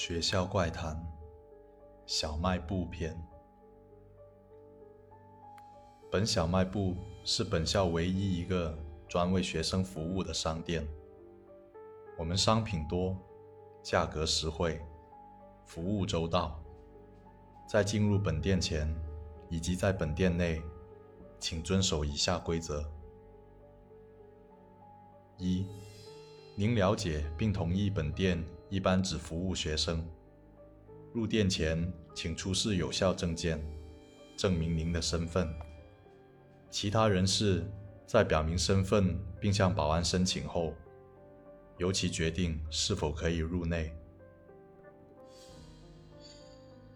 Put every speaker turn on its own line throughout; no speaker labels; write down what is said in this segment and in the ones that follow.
学校怪谈：小卖部篇。本小卖部是本校唯一一个专为学生服务的商店。我们商品多，价格实惠，服务周到。在进入本店前，以及在本店内，请遵守以下规则：一、您了解并同意本店一般只服务学生。入店前，请出示有效证件，证明您的身份。其他人士在表明身份并向保安申请后，由其决定是否可以入内。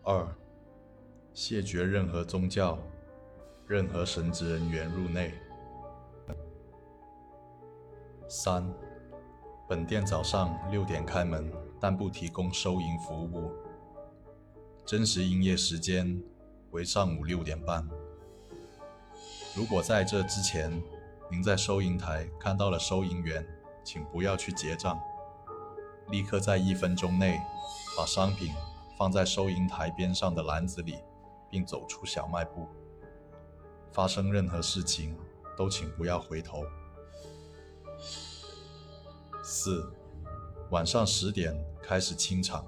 二、谢绝任何宗教、任何神职人员入内。三、本店早上六点开门，但不提供收银服务。真实营业时间为上午六点半。如果在这之前您在收银台看到了收银员，请不要去结账，立刻在一分钟内把商品放在收银台边上的篮子里，并走出小卖部。发生任何事情都请不要回头。四，晚上十点开始清场，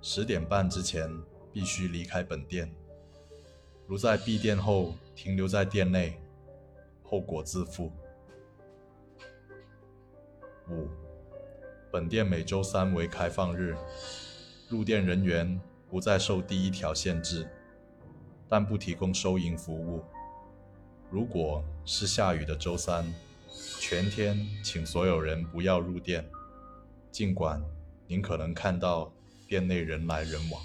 十点半之前必须离开本店。如在闭店后停留在店内，后果自负。五，本店每周三为开放日，入店人员不再受第一条限制，但不提供收银服务。如果是下雨的周三。全天，请所有人不要入店，尽管您可能看到店内人来人往。